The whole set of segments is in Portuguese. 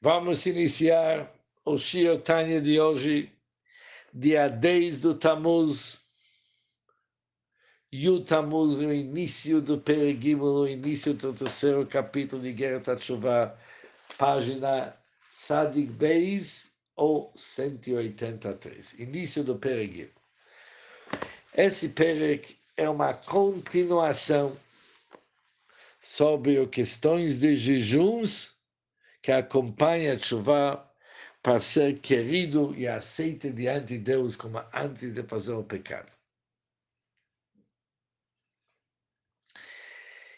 Vamos iniciar o Shio Tanya de hoje, dia 10 do Tammuz. Yud Tammuz, no início do Peregimo, no início do terceiro capítulo de Guerra Tatshuvah, página Sadik Beis ou 183, início do Peregimo. Esse Pereg é uma continuação sobre questões de jejuns que acompanha a chuva para ser querido e aceito diante de Deus como antes de fazer o pecado.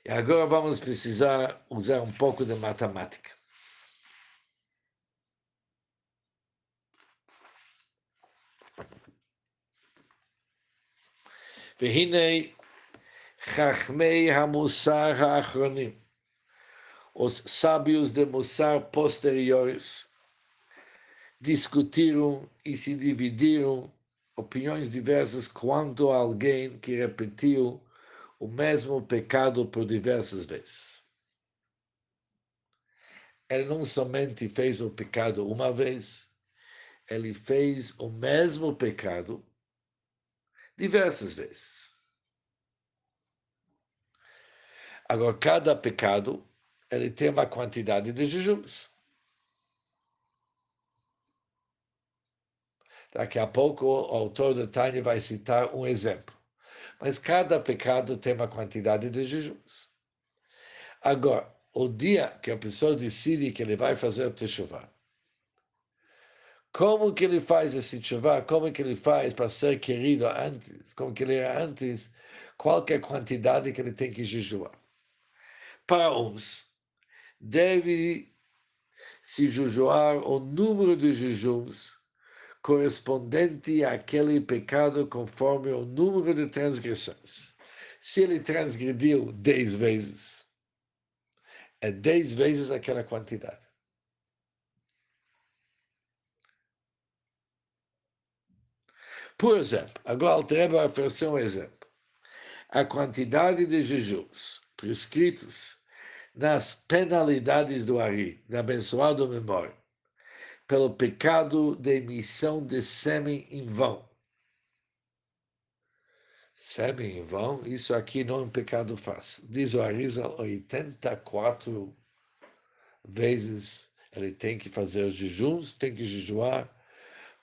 E agora vamos precisar usar um pouco de matemática. והנה חכמי המוסר האחרונים os sábios de Mussar posteriores discutiram e se dividiram opiniões diversas quanto a alguém que repetiu o mesmo pecado por diversas vezes. Ele não somente fez o pecado uma vez, ele fez o mesmo pecado diversas vezes. Agora, cada pecado ele tem uma quantidade de jejuns. Daqui a pouco o autor do Tânia vai citar um exemplo. Mas cada pecado tem uma quantidade de jejuns. Agora, o dia que a pessoa decide que ele vai fazer o teshuvah, como que ele faz esse teshuvah? Como que ele faz para ser querido antes? Como que ele era antes? Qual é a quantidade que ele tem que jejuar? Para uns, deve se jejuar o número de jejuns correspondente àquele pecado conforme o número de transgressões. Se ele transgrediu dez vezes, é dez vezes aquela quantidade. Por exemplo, agora Altreba vai oferecer um exemplo. A quantidade de jejuns prescritos nas penalidades do Ari, da abençoado memória, pelo pecado de emissão de sêmen em vão. Sêmen em vão, isso aqui não é um pecado fácil. Diz o Arizal, 84 vezes ele tem que fazer os jejuns, tem que jejuar,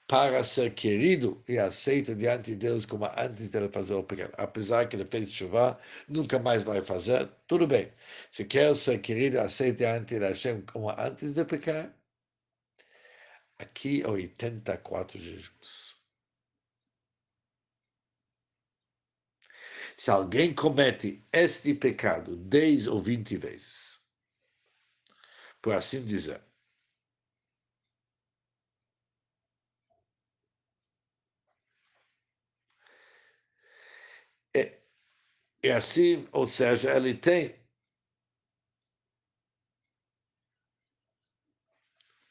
para ser querido e aceito diante de Deus como antes de ele fazer o pecado. Apesar que ele fez chuva, nunca mais vai fazer, tudo bem. Se quer ser querido e aceito diante de Hashem como antes de pecar, aqui 84 jejuns. Se alguém comete este pecado 10 ou 20 vezes, por assim dizer, E assim, ou seja, ele tem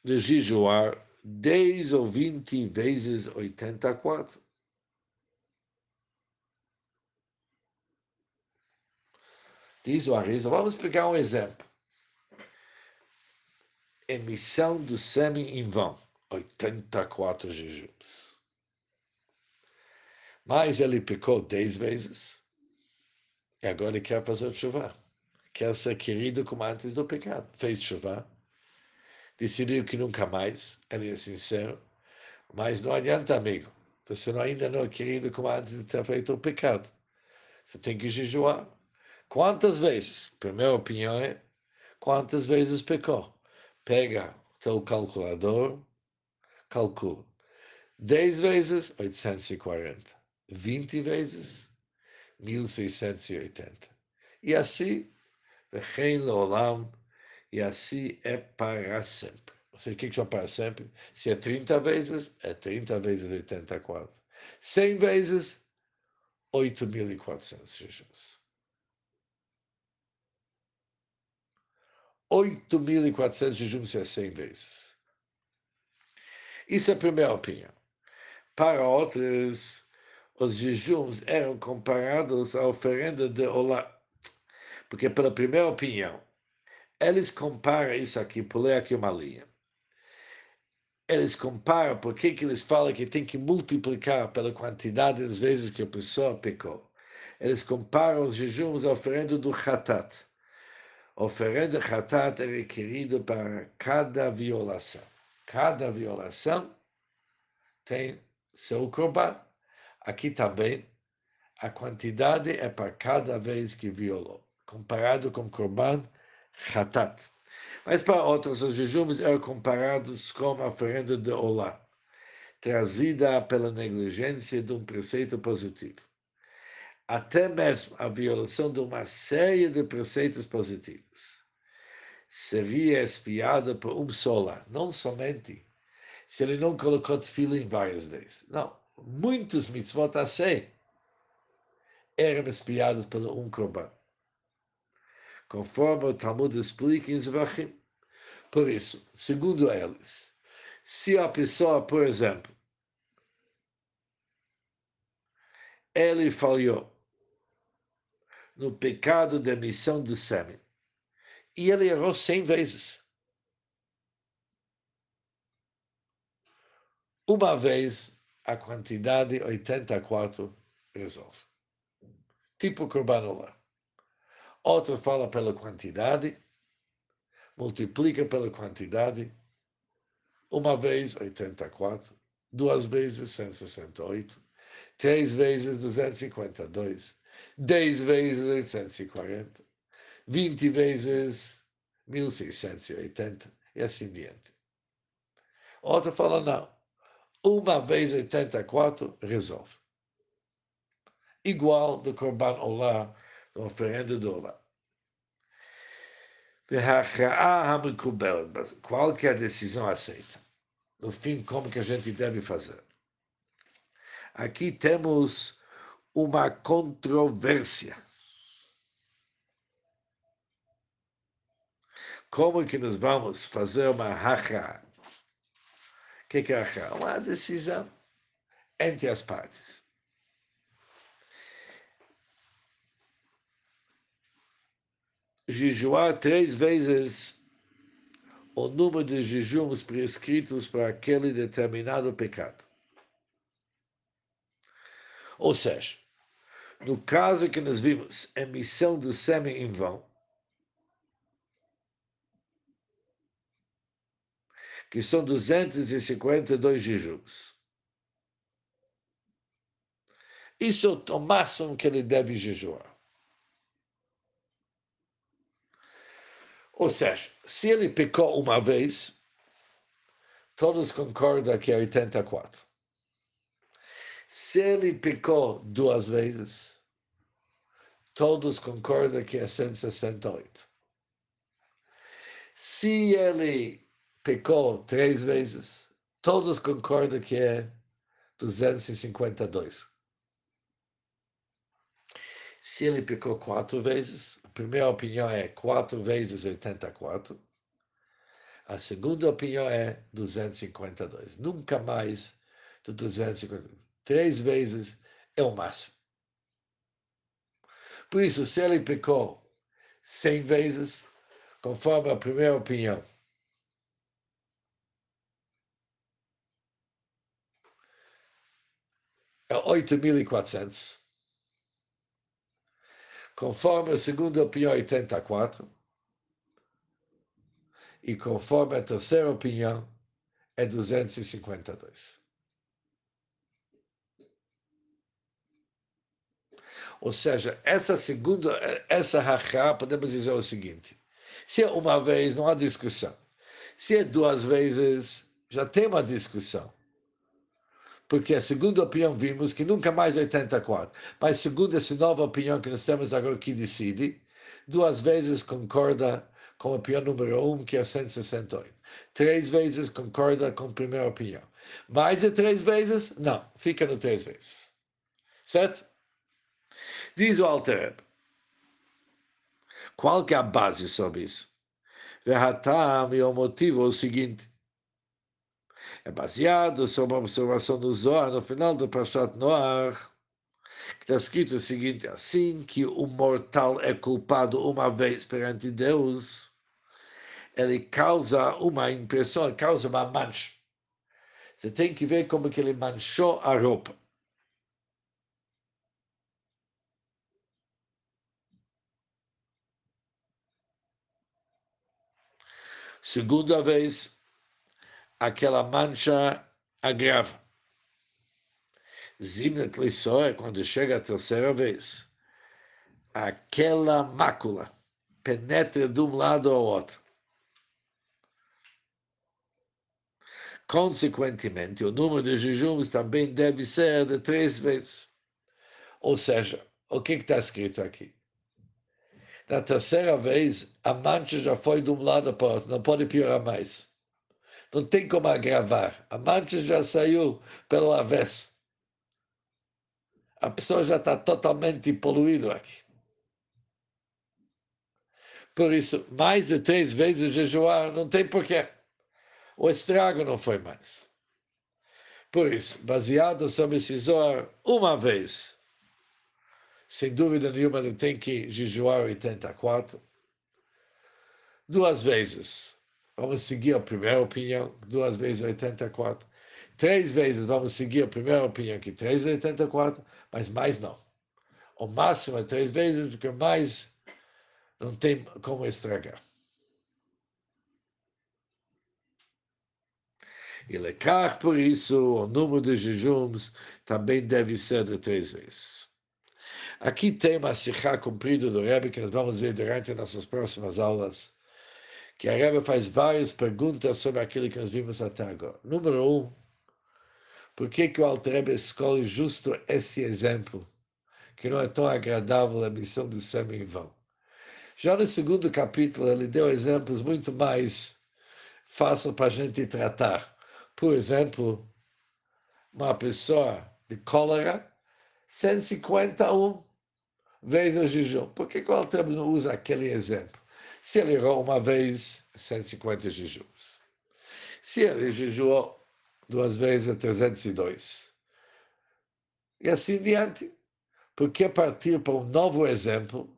de jejuar 10 ou 20 vezes 84. Diz o Arisa, vamos pegar um exemplo. Emissão do sêmen em vão, 84 jejuns. Mas ele pecou 10 vezes. E agora ele quer fazer chuva. Quer ser querido como antes do pecado. Fez chuva. Decidiu que nunca mais. Ele é sincero. Mas não adianta, amigo. Você não, ainda não é querido como antes de ter feito o pecado. Você tem que jejuar. Quantas vezes? Primeira opinião é quantas vezes pecou. Pega o teu calculador, calcula. 10 vezes, 840. 20 vezes, 1680. E assim, Vechen Leolam, e assim é para sempre. Ou seja, o que é para sempre? Se é 30 vezes, é 30 vezes 84. 100 vezes, 8.400 jejuns. 8.400 jejuns é 100 vezes. Isso é a primeira opinião. Para outros, os jejuns eram comparados à oferenda de Olá. Porque, pela primeira opinião, eles comparam isso aqui, pulei aqui uma linha. eles comparam, por que eles falam que tem que multiplicar pela quantidade das vezes que a pessoa pecou? Eles comparam os jejuns à oferenda do Hatat. A oferenda Hatat é requerida para cada violação. Cada violação tem seu corban. Aqui também, a quantidade é para cada vez que violou, comparado com corban Hatat. Mas para outros, os jejuns eram comparados com a oferenda de Olá, trazida pela negligência de um preceito positivo. Até mesmo a violação de uma série de preceitos positivos seria espiada por um só não somente se ele não colocou em várias vezes. Não, muitos mitzvot a sei eram espiados pelo um korban conforme o Talmud explica em Zvachim. Por isso, segundo eles, se a pessoa, por exemplo, ele falhou no pecado de emissão de sêmen, e ele errou cem vezes. Uma vez, a quantidade 84 resolve. Tipo Corban Outro fala pela quantidade, multiplica pela quantidade, uma vez 84, duas vezes 168, três vezes 252, dez vezes 840, vinte vezes 1680 e assim diante. Outro fala não. Uma vez 84 resolve. Igual do Corban Olá da oferenda do Olá. Qual que é a decisão aceita? No fim, como que a gente deve fazer? Aqui temos uma controvérsia. Como que nós vamos fazer uma racha? Que, que é racha? Uma decisão entre as partes. jejuar três vezes o número de jejuns prescritos para aquele determinado pecado. Ou seja, no caso que nós vimos emissão do sêmen em vão, que são 252 jejuns. Isso é o máximo que ele deve jejuar. Ou seja, se ele pecou uma vez, todos concordam que é 84. Se ele pecou duas vezes, todos concordam que é 168. Se ele pecou três vezes, todos concordam que é 252. Se ele pecou quatro vezes, primeira opinião é 4 vezes 84. A segunda opinião é 252. Nunca mais do 252. Três vezes é o máximo. Por isso, se ele pecou 100 vezes, conforme a primeira opinião, é 8.400 conforme a segunda opinião, 84, e conforme a terceira opinião, é 252. Ou seja, essa segunda, essa rachá, podemos dizer o seguinte: se é uma vez, não há discussão. Se é duas vezes, já tem uma discussão porque a segunda opinião vimos que nunca mais 84. Mas segundo essa nova opinião que nós temos agora que decide, duas vezes concorda com a opinião número um, que é 168. Três vezes concorda com a primeira opinião. Mais de três vezes? Não, fica no três vezes. Certo? Diz o Alter Qual que é a base sobre isso? Verratam e o motivo é o seguinte é baseado sobre a observação do Zohar no final do Pashat Noar, que está escrito o seguinte, assim que o mortal é culpado uma vez perante Deus, ele causa uma impressão, causa uma mancha Você tem que ver como que ele manchou a roupa. Segunda vez, aquela mancha agrava. Zimnet é quando chega a terceira vez, aquela mácula penetra de um lado ao outro. Consequentemente, o número de jejuns também deve ser de três vezes. Ou seja, o que está escrito aqui? Na terceira vez, a mancha já foi de um lado para o outro, não pode piorar mais. Não tem como agravar. A mancha já saiu pelo avesso. A pessoa já está totalmente poluída aqui. Por isso, mais de três vezes jejuar não tem porquê. O estrago não foi mais. Por isso, baseado sobre Zohar, uma vez sem dúvida nenhuma, ele tem que jejuar 84. Duas vezes, vamos seguir a primeira opinião, duas vezes 84. Três vezes vamos seguir a primeira opinião, que três 84, mas mais não. O máximo é três vezes, porque mais não tem como estragar. E lecar, por isso, o número de jejuns também deve ser de três vezes. Aqui tem uma sikha comprida do Rebbe que nós vamos ver durante nossas próximas aulas, que a Rebbe faz várias perguntas sobre aquilo que nós vimos até agora. Número um, por que, que o Alter Rebbe escolhe justo esse exemplo, que não é tão agradável a missão do semi em vão? Já no segundo capítulo, ele deu exemplos muito mais fáceis para a gente tratar. Por exemplo, uma pessoa de cólera, 151 vezes o jejum. Por que o Alter não usa aquele exemplo? Se ele errou uma vez, 150 jejuns. Se ele jejuou duas vezes, 302. E assim diante. Por que partir para um novo exemplo?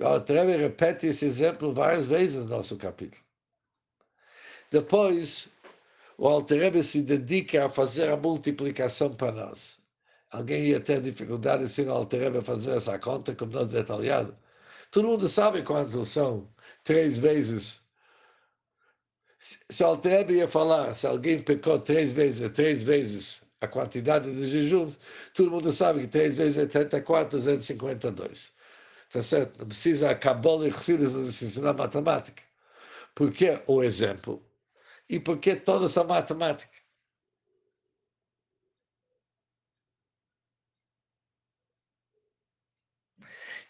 O Alter repete esse exemplo várias vezes no nosso capítulo. Depois, o Alter se dedica a fazer a multiplicação para nós. Alguém ia ter dificuldade se não alterar fazer essa conta como nós detalhado. Todo mundo sabe quantos são três vezes. Se o Alterebe ia falar, se alguém pecou três vezes, três vezes a quantidade de jejuns, todo mundo sabe que três vezes é 84, 252. Tá certo? Não precisa acabar e nos ensinar matemática. Por que o exemplo? E por que toda essa matemática?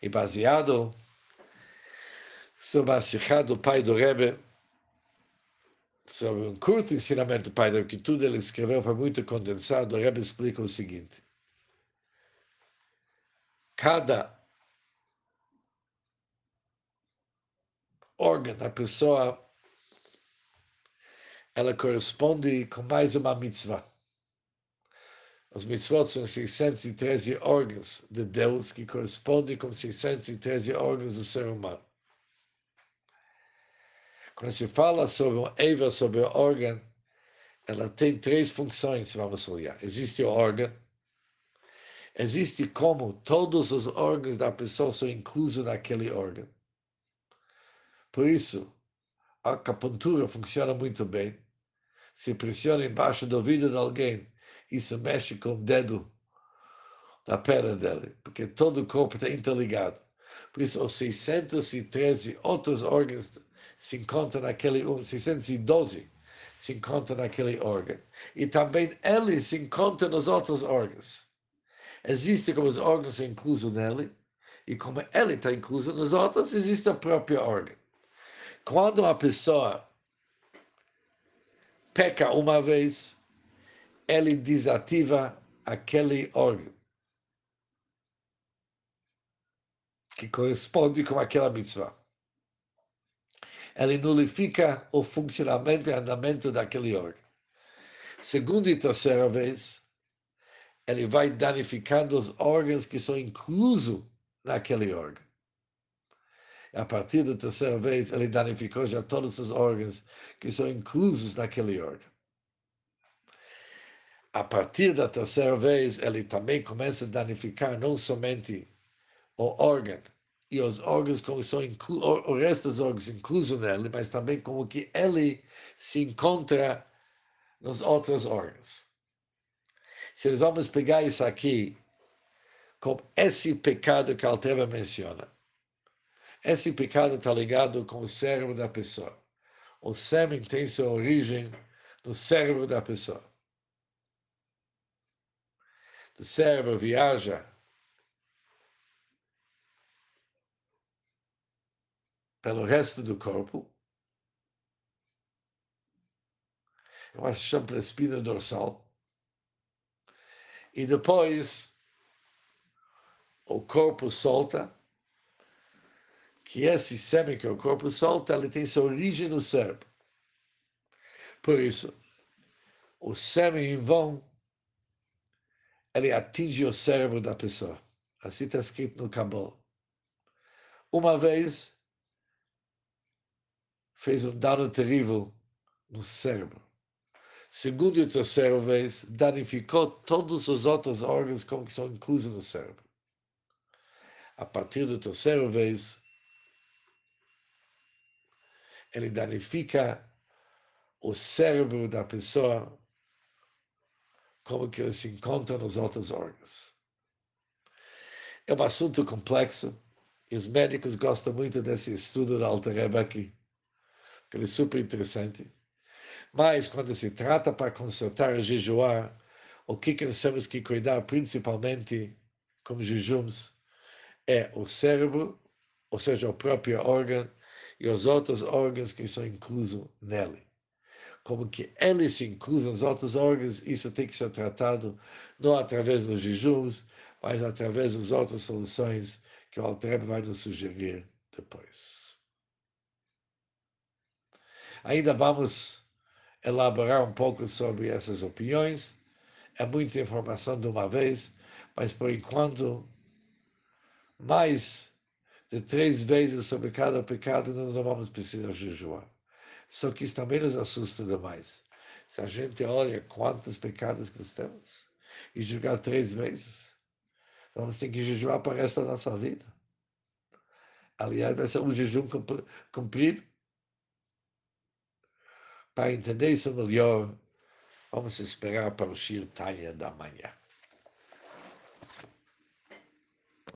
E baseado sobre a Sikha do pai do Rebbe, sobre um curto ensinamento do pai do que tudo ele escreveu foi muito condensado, o Rebbe explica o seguinte. Cada órgão da pessoa, ela corresponde com mais uma mitzvah. Os mitzvot são 613 órgãos de Deus que correspondem com 613 órgãos do ser humano. Quando se fala sobre um Eva, sobre o órgão, ela tem três funções, vamos olhar. Existe o órgão, existe como todos os órgãos da pessoa são inclusos naquele órgão. Por isso, a acupuntura funciona muito bem. Se pressiona embaixo do ouvido de alguém isso mexe com o dedo da perna dele, porque todo o corpo está interligado. Por isso, os 613 outros órgãos se encontram naquele 612 se encontram naquele órgão. E também ele se encontra nos outros órgãos. Existe como os órgãos são inclusos nele, e como ele está incluso nos outros, existe o próprio órgão. Quando uma pessoa peca uma vez, ele desativa aquele órgão que corresponde com aquela mitzvah. Ele nulifica o funcionamento e andamento daquele órgão. Segunda e terceira vez, ele vai danificando os órgãos que são inclusos naquele órgão. A partir da terceira vez, ele danificou já todos os órgãos que são inclusos naquele órgão. a partir da terceira vez, ele também começa a danificar não somente o órgão e os órgãos como são inclu o resto dos órgãos incluso nele, mas também como que ele se encontra nos outros órgãos. Se nós vamos pegar isso aqui como esse pecado que a Altera menciona, esse pecado está ligado com o cérebro da pessoa. O sêmen tem sua origem no cérebro da pessoa. O cérebro viaja pelo resto do corpo. Eu acho que chama espina dorsal. E depois o corpo solta, que esse sêmen que o corpo solta, ele tem sua origem no cérebro. Por isso, o sêmen em vão, ele atinge o cérebro da pessoa. Assim está escrito no Cabal. Uma vez, fez um dano terrível no cérebro. Segundo e terceira vez, danificou todos os outros órgãos como que são inclusos no cérebro. A partir da terceira vez, ele danifica o cérebro da pessoa como que ele se encontra nos outros órgãos. É um assunto complexo e os médicos gostam muito desse estudo da Alter aqui que ele é super interessante. Mas quando se trata para consertar jejuar, o que, que nós temos que cuidar principalmente com jejuns é o cérebro, ou seja, o próprio órgão, e os outros órgãos que são inclusos nele. Como que ele se inclui nos outros órgãos, isso tem que ser tratado não através dos jejuns, mas através das outras soluções que o Alter vai nos sugerir depois. Ainda vamos elaborar um pouco sobre essas opiniões. É muita informação de uma vez, mas por enquanto, mais de três vezes sobre cada pecado, nós não vamos precisar jejuar. Só que isso também nos assusta demais. Se a gente olha quantos pecados que temos e julgar três vezes, vamos ter que jejuar para o resto da nossa vida. Aliás, vai ser um jejum cumprido para entender isso melhor, vamos esperar para o Shir Tanya da manhã.